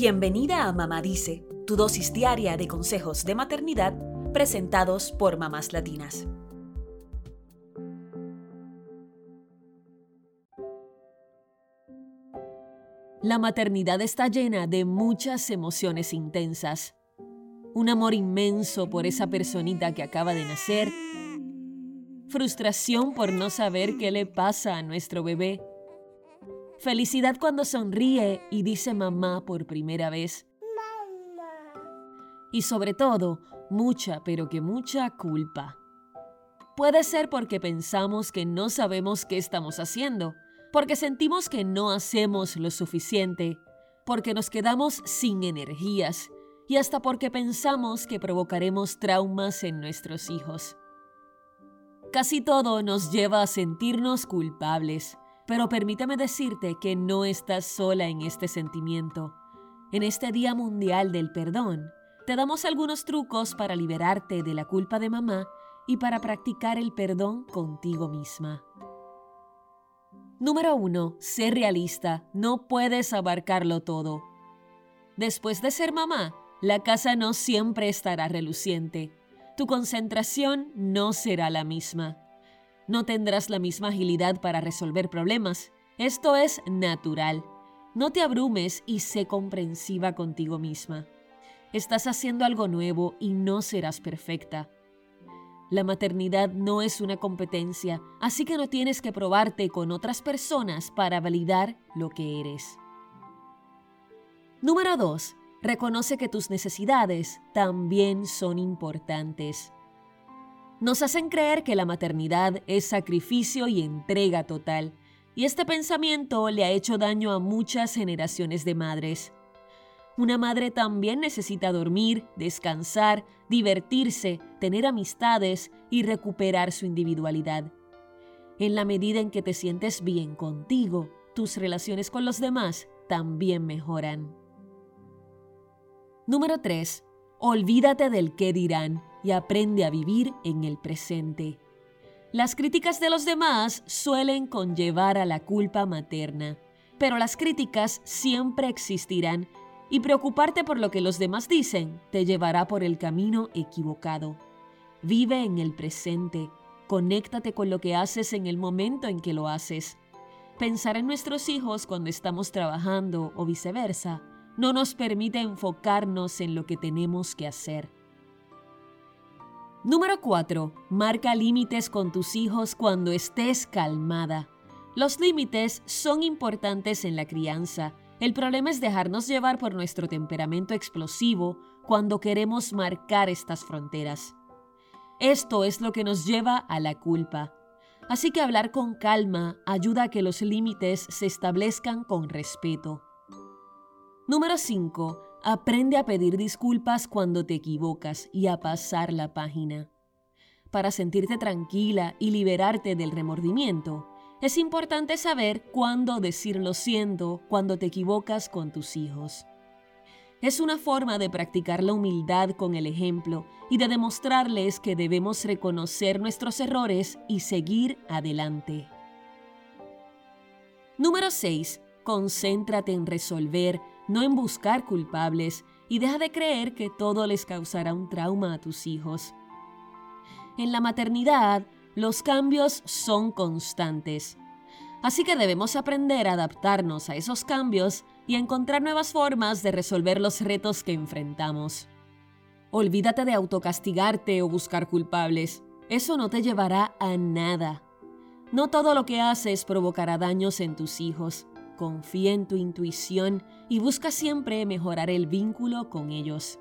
Bienvenida a Mamá Dice, tu dosis diaria de consejos de maternidad presentados por mamás latinas. La maternidad está llena de muchas emociones intensas. Un amor inmenso por esa personita que acaba de nacer. Frustración por no saber qué le pasa a nuestro bebé Felicidad cuando sonríe y dice mamá por primera vez. Y sobre todo, mucha, pero que mucha culpa. Puede ser porque pensamos que no sabemos qué estamos haciendo, porque sentimos que no hacemos lo suficiente, porque nos quedamos sin energías y hasta porque pensamos que provocaremos traumas en nuestros hijos. Casi todo nos lleva a sentirnos culpables, pero permítame decirte que no estás sola en este sentimiento. En este Día Mundial del Perdón, te damos algunos trucos para liberarte de la culpa de mamá y para practicar el perdón contigo misma. Número 1. Sé realista. No puedes abarcarlo todo. Después de ser mamá, la casa no siempre estará reluciente. Tu concentración no será la misma no tendrás la misma agilidad para resolver problemas. Esto es natural. No te abrumes y sé comprensiva contigo misma. Estás haciendo algo nuevo y no serás perfecta. La maternidad no es una competencia, así que no tienes que probarte con otras personas para validar lo que eres. Número 2. Reconoce que tus necesidades también son importantes nos hacen creer que la maternidad es sacrificio y entrega total, y este pensamiento le ha hecho daño a muchas generaciones de madres. Una madre también necesita dormir, descansar, divertirse, tener amistades y recuperar su individualidad. En la medida en que te sientes bien contigo, tus relaciones con los demás también mejoran. Número 3. Olvídate del qué dirán y aprende a vivir en el presente. Las críticas de los demás suelen conllevar a la culpa materna, pero las críticas siempre existirán y preocuparte por lo que los demás dicen te llevará por el camino equivocado. Vive en el presente, conéctate con lo que haces en el momento en que lo haces. Pensar en nuestros hijos cuando estamos trabajando o viceversa no nos permite enfocarnos en lo que tenemos que hacer. Número 4. Marca límites con tus hijos cuando estés calmada. Los límites son importantes en la crianza. El problema es dejarnos llevar por nuestro temperamento explosivo cuando queremos marcar estas fronteras. Esto es lo que nos lleva a la culpa. Así que hablar con calma ayuda a que los límites se establezcan con respeto. Número 5. Aprende a pedir disculpas cuando te equivocas y a pasar la página. Para sentirte tranquila y liberarte del remordimiento, es importante saber cuándo decir lo siento cuando te equivocas con tus hijos. Es una forma de practicar la humildad con el ejemplo y de demostrarles que debemos reconocer nuestros errores y seguir adelante. Número 6. Concéntrate en resolver no en buscar culpables, y deja de creer que todo les causará un trauma a tus hijos. En la maternidad, los cambios son constantes. Así que debemos aprender a adaptarnos a esos cambios y a encontrar nuevas formas de resolver los retos que enfrentamos. Olvídate de autocastigarte o buscar culpables. Eso no te llevará a nada. No todo lo que haces provocará daños en tus hijos confía en tu intuición y busca siempre mejorar el vínculo con ellos.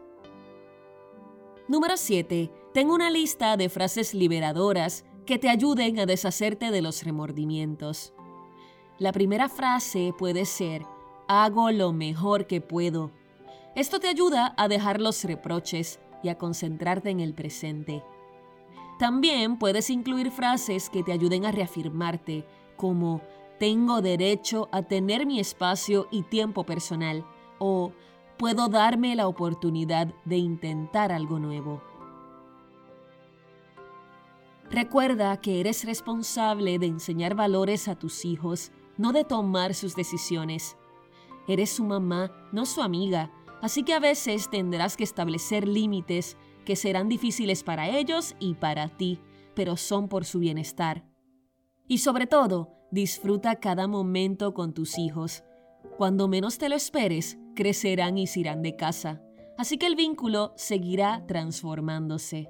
Número 7. Ten una lista de frases liberadoras que te ayuden a deshacerte de los remordimientos. La primera frase puede ser, hago lo mejor que puedo. Esto te ayuda a dejar los reproches y a concentrarte en el presente. También puedes incluir frases que te ayuden a reafirmarte, como tengo derecho a tener mi espacio y tiempo personal o puedo darme la oportunidad de intentar algo nuevo. Recuerda que eres responsable de enseñar valores a tus hijos, no de tomar sus decisiones. Eres su mamá, no su amiga, así que a veces tendrás que establecer límites que serán difíciles para ellos y para ti, pero son por su bienestar. Y sobre todo, disfruta cada momento con tus hijos. Cuando menos te lo esperes, crecerán y se irán de casa, así que el vínculo seguirá transformándose.